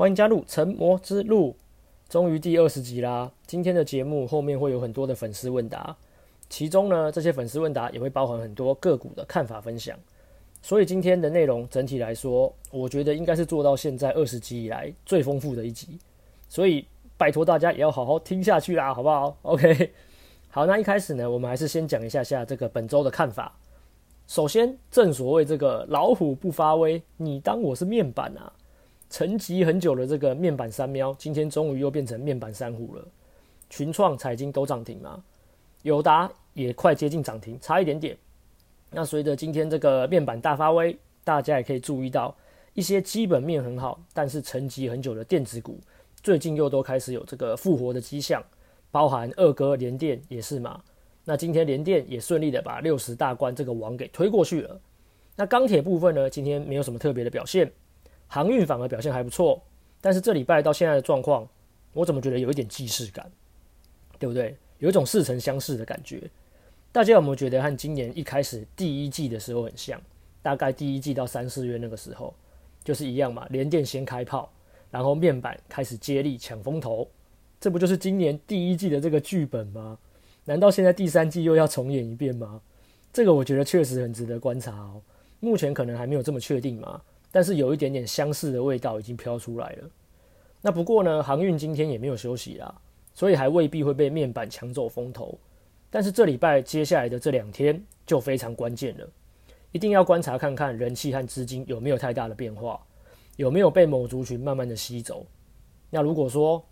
欢迎加入成魔之路，终于第二十集啦！今天的节目后面会有很多的粉丝问答，其中呢，这些粉丝问答也会包含很多个股的看法分享。所以今天的内容整体来说，我觉得应该是做到现在二十集以来最丰富的一集。所以拜托大家也要好好听下去啦，好不好？OK。好，那一开始呢，我们还是先讲一下下这个本周的看法。首先，正所谓这个老虎不发威，你当我是面板啊？沉寂很久的这个面板三喵，今天终于又变成面板三虎了。群创、彩晶都涨停嘛，友达也快接近涨停，差一点点。那随着今天这个面板大发威，大家也可以注意到一些基本面很好，但是沉寂很久的电子股，最近又都开始有这个复活的迹象，包含二哥联电也是嘛。那今天联电也顺利的把六十大关这个网给推过去了。那钢铁部分呢，今天没有什么特别的表现。航运反而表现还不错，但是这礼拜到现在的状况，我怎么觉得有一点既视感，对不对？有一种似曾相识的感觉。大家有没有觉得和今年一开始第一季的时候很像？大概第一季到三四月那个时候，就是一样嘛。联电先开炮，然后面板开始接力抢风头，这不就是今年第一季的这个剧本吗？难道现在第三季又要重演一遍吗？这个我觉得确实很值得观察哦。目前可能还没有这么确定嘛。但是有一点点相似的味道已经飘出来了。那不过呢，航运今天也没有休息啦，所以还未必会被面板抢走风头。但是这礼拜接下来的这两天就非常关键了，一定要观察看看人气和资金有没有太大的变化，有没有被某族群慢慢的吸走。那如果说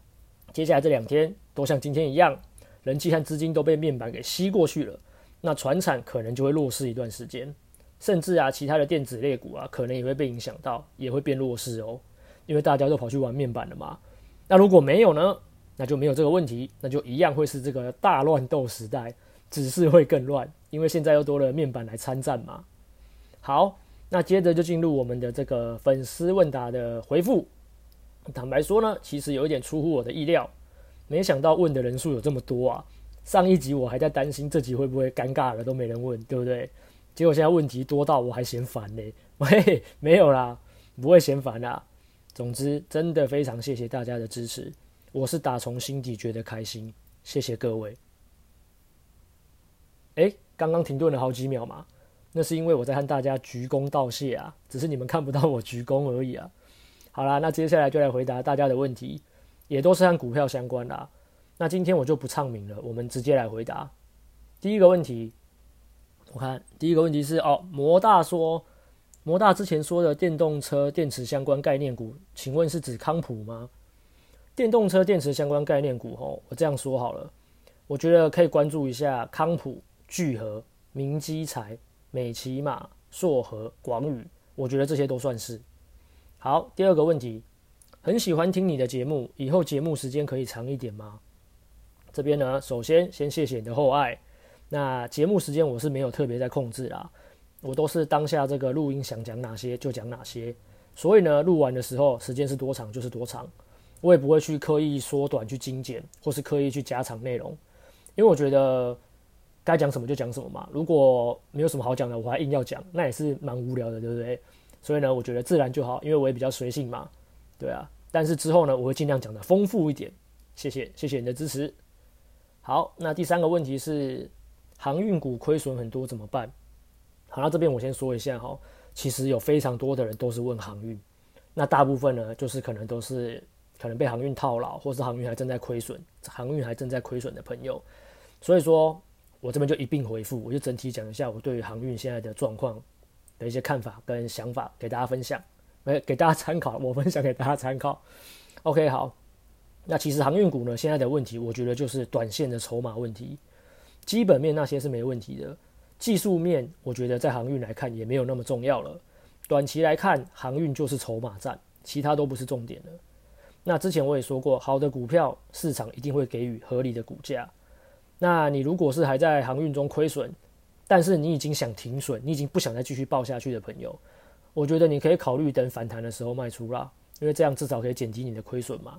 接下来这两天都像今天一样，人气和资金都被面板给吸过去了，那船产可能就会弱势一段时间。甚至啊，其他的电子类股啊，可能也会被影响到，也会变弱势哦。因为大家都跑去玩面板了嘛。那如果没有呢？那就没有这个问题，那就一样会是这个大乱斗时代，只是会更乱，因为现在又多了面板来参战嘛。好，那接着就进入我们的这个粉丝问答的回复。坦白说呢，其实有一点出乎我的意料，没想到问的人数有这么多啊。上一集我还在担心这集会不会尴尬了，都没人问，对不对？结果现在问题多到我还嫌烦呢，喂，没有啦，不会嫌烦啦。总之，真的非常谢谢大家的支持，我是打从心底觉得开心，谢谢各位。诶，刚刚停顿了好几秒嘛，那是因为我在和大家鞠躬道谢啊，只是你们看不到我鞠躬而已啊。好啦，那接下来就来回答大家的问题，也都是和股票相关啦。那今天我就不唱名了，我们直接来回答第一个问题。我看第一个问题是哦，摩大说，摩大之前说的电动车电池相关概念股，请问是指康普吗？电动车电池相关概念股，哦，我这样说好了，我觉得可以关注一下康普、聚合、明基材、美琪玛、硕和、广宇，我觉得这些都算是。好，第二个问题，很喜欢听你的节目，以后节目时间可以长一点吗？这边呢，首先先谢谢你的厚爱。那节目时间我是没有特别在控制啦，我都是当下这个录音想讲哪些就讲哪些，所以呢，录完的时候时间是多长就是多长，我也不会去刻意缩短去精简，或是刻意去加长内容，因为我觉得该讲什么就讲什么嘛，如果没有什么好讲的，我还硬要讲，那也是蛮无聊的，对不对？所以呢，我觉得自然就好，因为我也比较随性嘛，对啊。但是之后呢，我会尽量讲的丰富一点，谢谢谢谢你的支持。好，那第三个问题是。航运股亏损很多怎么办？好，那这边我先说一下哈，其实有非常多的人都是问航运，那大部分呢就是可能都是可能被航运套牢，或是航运还正在亏损，航运还正在亏损的朋友，所以说我这边就一并回复，我就整体讲一下我对于航运现在的状况的一些看法跟想法给大家分享，来给大家参考，我分享给大家参考。OK，好，那其实航运股呢现在的问题，我觉得就是短线的筹码问题。基本面那些是没问题的，技术面我觉得在航运来看也没有那么重要了。短期来看，航运就是筹码战，其他都不是重点了。那之前我也说过，好的股票市场一定会给予合理的股价。那你如果是还在航运中亏损，但是你已经想停损，你已经不想再继续报下去的朋友，我觉得你可以考虑等反弹的时候卖出啦，因为这样至少可以减低你的亏损嘛。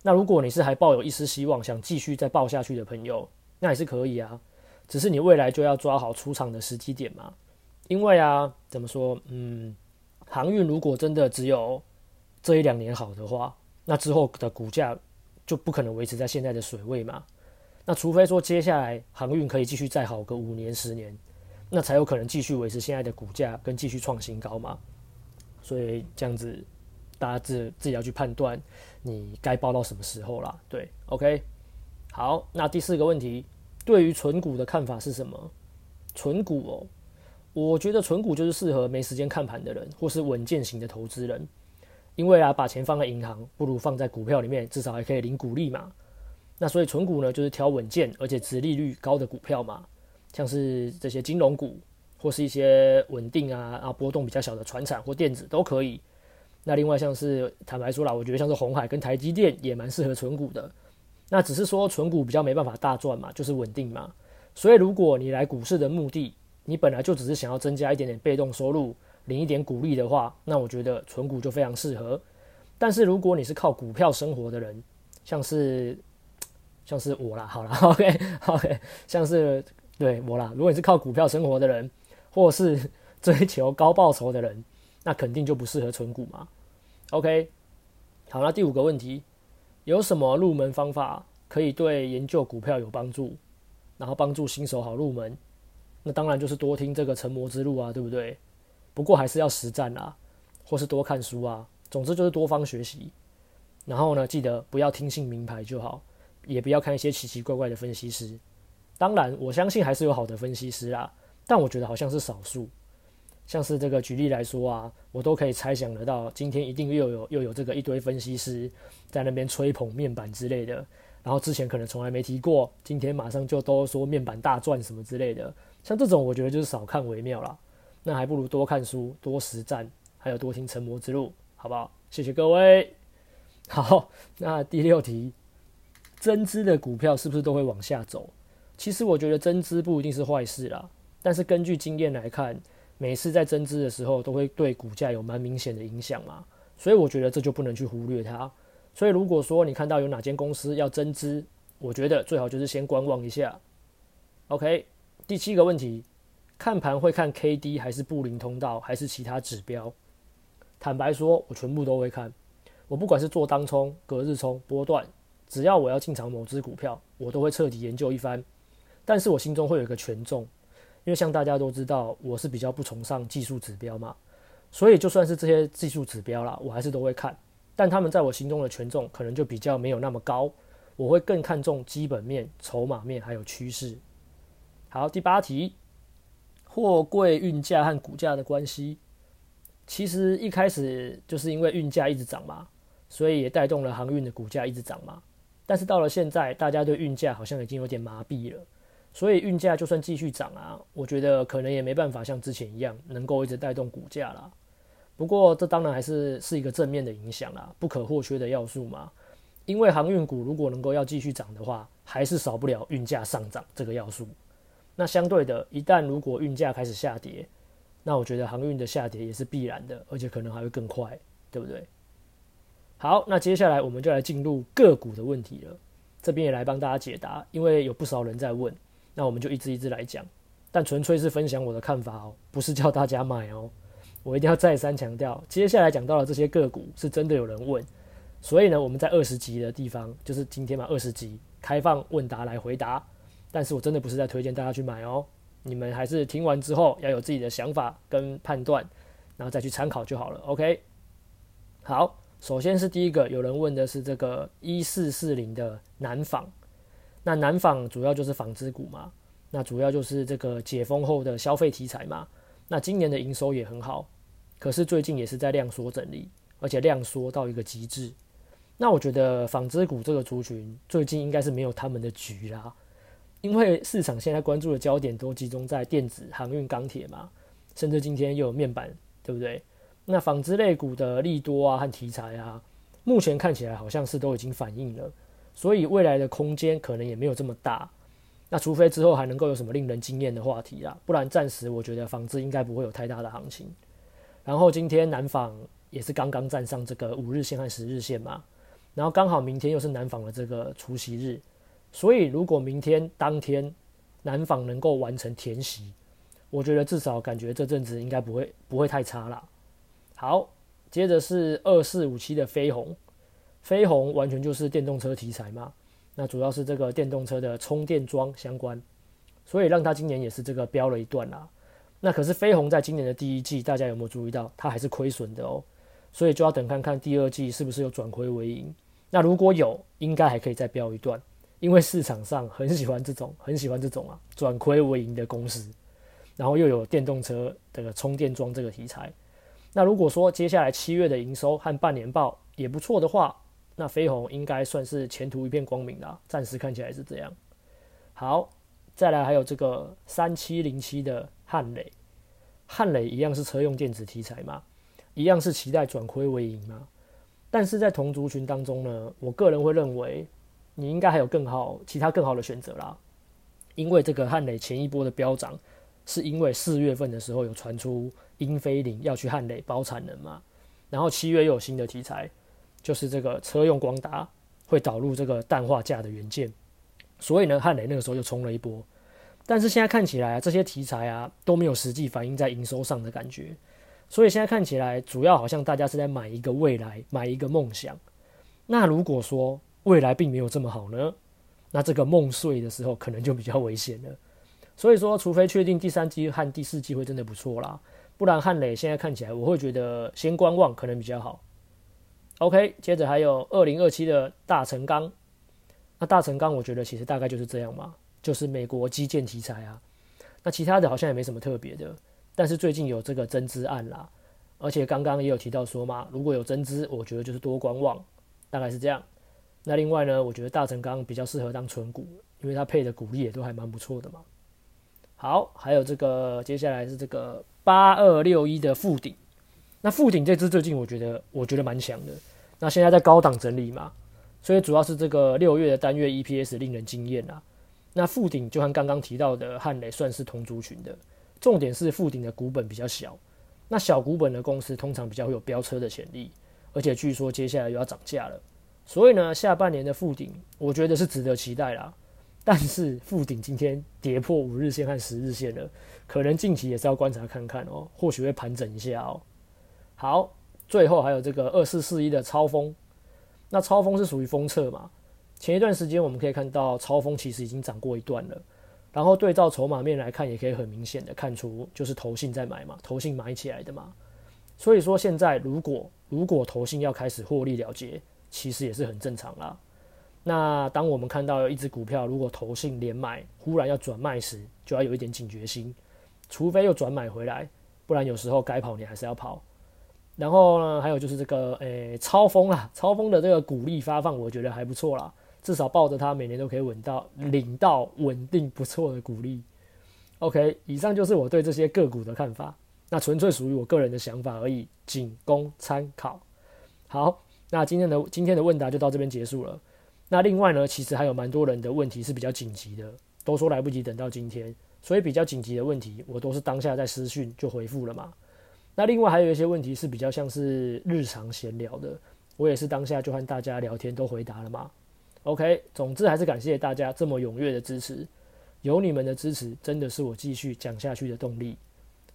那如果你是还抱有一丝希望想继续再报下去的朋友，那也是可以啊，只是你未来就要抓好出场的时机点嘛。因为啊，怎么说？嗯，航运如果真的只有这一两年好的话，那之后的股价就不可能维持在现在的水位嘛。那除非说接下来航运可以继续再好个五年十年，那才有可能继续维持现在的股价跟继续创新高嘛。所以这样子，大家自自己要去判断你该报到什么时候啦。对，OK，好，那第四个问题，对于存股的看法是什么？存股哦，我觉得存股就是适合没时间看盘的人，或是稳健型的投资人，因为啊，把钱放在银行不如放在股票里面，至少还可以领股利嘛。那所以存股呢，就是挑稳健而且殖利率高的股票嘛，像是这些金融股，或是一些稳定啊啊波动比较小的船产或电子都可以。那另外像是坦白说啦，我觉得像是红海跟台积电也蛮适合存股的。那只是说存股比较没办法大赚嘛，就是稳定嘛。所以如果你来股市的目的，你本来就只是想要增加一点点被动收入，领一点股利的话，那我觉得存股就非常适合。但是如果你是靠股票生活的人，像是像是我啦，好啦，OK OK，像是对我啦。如果你是靠股票生活的人，或是 追求高报酬的人，那肯定就不适合存股嘛。OK，好，那第五个问题，有什么入门方法可以对研究股票有帮助，然后帮助新手好入门？那当然就是多听这个《成魔之路》啊，对不对？不过还是要实战啊，或是多看书啊。总之就是多方学习。然后呢，记得不要听信名牌就好。也不要看一些奇奇怪怪的分析师，当然我相信还是有好的分析师啦，但我觉得好像是少数。像是这个举例来说啊，我都可以猜想得到，今天一定又有又有这个一堆分析师在那边吹捧面板之类的，然后之前可能从来没提过，今天马上就都说面板大赚什么之类的，像这种我觉得就是少看为妙啦。那还不如多看书、多实战，还有多听成魔之路，好不好？谢谢各位。好，那第六题。增资的股票是不是都会往下走？其实我觉得增资不一定是坏事啦，但是根据经验来看，每次在增资的时候都会对股价有蛮明显的影响嘛，所以我觉得这就不能去忽略它。所以如果说你看到有哪间公司要增资，我觉得最好就是先观望一下。OK，第七个问题，看盘会看 KD 还是布林通道还是其他指标？坦白说，我全部都会看，我不管是做当冲、隔日冲、波段。只要我要进场某只股票，我都会彻底研究一番。但是我心中会有一个权重，因为像大家都知道，我是比较不崇尚技术指标嘛，所以就算是这些技术指标啦，我还是都会看。但他们在我心中的权重可能就比较没有那么高，我会更看重基本面、筹码面还有趋势。好，第八题，货柜运价和股价的关系，其实一开始就是因为运价一直涨嘛，所以也带动了航运的股价一直涨嘛。但是到了现在，大家对运价好像已经有点麻痹了，所以运价就算继续涨啊，我觉得可能也没办法像之前一样能够一直带动股价啦。不过这当然还是是一个正面的影响啦，不可或缺的要素嘛。因为航运股如果能够要继续涨的话，还是少不了运价上涨这个要素。那相对的，一旦如果运价开始下跌，那我觉得航运的下跌也是必然的，而且可能还会更快，对不对？好，那接下来我们就来进入个股的问题了。这边也来帮大家解答，因为有不少人在问，那我们就一只一只来讲。但纯粹是分享我的看法哦，不是叫大家买哦。我一定要再三强调，接下来讲到的这些个股是真的有人问，所以呢，我们在二十集的地方，就是今天嘛，二十集开放问答来回答。但是我真的不是在推荐大家去买哦，你们还是听完之后要有自己的想法跟判断，然后再去参考就好了。OK，好。首先是第一个，有人问的是这个一四四零的南纺，那南纺主要就是纺织股嘛，那主要就是这个解封后的消费题材嘛，那今年的营收也很好，可是最近也是在量缩整理，而且量缩到一个极致。那我觉得纺织股这个族群最近应该是没有他们的局啦，因为市场现在关注的焦点都集中在电子、航运、钢铁嘛，甚至今天又有面板，对不对？那纺织类股的利多啊和题材啊，目前看起来好像是都已经反映了，所以未来的空间可能也没有这么大。那除非之后还能够有什么令人惊艳的话题啦，不然暂时我觉得纺织应该不会有太大的行情。然后今天南纺也是刚刚站上这个五日线和十日线嘛，然后刚好明天又是南纺的这个除息日，所以如果明天当天南纺能够完成填息，我觉得至少感觉这阵子应该不会不会太差啦。好，接着是二四五七的飞鸿，飞鸿完全就是电动车题材嘛，那主要是这个电动车的充电桩相关，所以让它今年也是这个飙了一段啦。那可是飞鸿在今年的第一季，大家有没有注意到它还是亏损的哦？所以就要等看看第二季是不是有转亏为盈。那如果有，应该还可以再飙一段，因为市场上很喜欢这种很喜欢这种啊转亏为盈的公司，然后又有电动车的充电桩这个题材。那如果说接下来七月的营收和半年报也不错的话，那飞鸿应该算是前途一片光明啦，暂时看起来是这样。好，再来还有这个三七零七的汉磊，汉磊一样是车用电子题材嘛，一样是期待转亏为盈嘛。但是在同族群当中呢，我个人会认为你应该还有更好、其他更好的选择啦。因为这个汉磊前一波的飙涨，是因为四月份的时候有传出英飞凌要去汉磊包产能嘛，然后七月又有新的题材。就是这个车用光达会导入这个氮化镓的元件，所以呢，汉磊那个时候就冲了一波。但是现在看起来啊，这些题材啊都没有实际反映在营收上的感觉，所以现在看起来主要好像大家是在买一个未来，买一个梦想。那如果说未来并没有这么好呢，那这个梦碎的时候可能就比较危险了。所以说，除非确定第三季和第四季会真的不错啦，不然汉磊现在看起来，我会觉得先观望可能比较好。OK，接着还有二零二七的大成钢，那大成钢我觉得其实大概就是这样嘛，就是美国基建题材啊。那其他的好像也没什么特别的，但是最近有这个增资案啦，而且刚刚也有提到说嘛，如果有增资，我觉得就是多观望，大概是这样。那另外呢，我觉得大成钢比较适合当存股，因为它配的股利也都还蛮不错的嘛。好，还有这个接下来是这个八二六一的富鼎。那富鼎这支最近我觉得我觉得蛮强的，那现在在高档整理嘛，所以主要是这个六月的单月 EPS 令人惊艳啊。那富鼎就和刚刚提到的汉磊算是同族群的，重点是富鼎的股本比较小，那小股本的公司通常比较会有飙车的潜力，而且据说接下来又要涨价了，所以呢，下半年的富鼎我觉得是值得期待啦。但是富鼎今天跌破五日线和十日线了，可能近期也是要观察看看哦，或许会盘整一下哦。好，最后还有这个二四四一的超风，那超风是属于封测嘛？前一段时间我们可以看到超风其实已经涨过一段了，然后对照筹码面来看，也可以很明显的看出就是投信在买嘛，投信买起来的嘛。所以说现在如果如果投信要开始获利了结，其实也是很正常啦。那当我们看到有一只股票如果投信连买，忽然要转卖时，就要有一点警觉心，除非又转买回来，不然有时候该跑你还是要跑。然后呢，还有就是这个，诶、超风啦，超风的这个股利发放，我觉得还不错啦，至少抱着它，每年都可以稳到领到稳定不错的股利。OK，以上就是我对这些个股的看法，那纯粹属于我个人的想法而已，仅供参考。好，那今天的今天的问答就到这边结束了。那另外呢，其实还有蛮多人的问题是比较紧急的，都说来不及等到今天，所以比较紧急的问题，我都是当下在私讯就回复了嘛。那另外还有一些问题是比较像是日常闲聊的，我也是当下就和大家聊天都回答了嘛。OK，总之还是感谢大家这么踊跃的支持，有你们的支持真的是我继续讲下去的动力。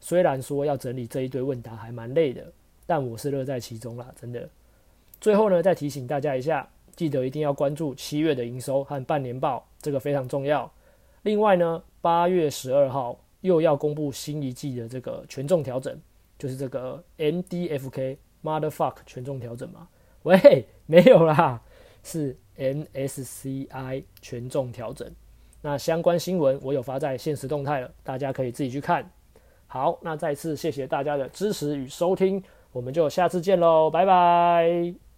虽然说要整理这一堆问答还蛮累的，但我是乐在其中啦，真的。最后呢，再提醒大家一下，记得一定要关注七月的营收和半年报，这个非常重要。另外呢，八月十二号又要公布新一季的这个权重调整。就是这个 MDFK Motherfuck 权重调整嘛？喂，没有啦，是 MSCI 权重调整。那相关新闻我有发在限时动态了，大家可以自己去看。好，那再次谢谢大家的支持与收听，我们就下次见喽，拜拜。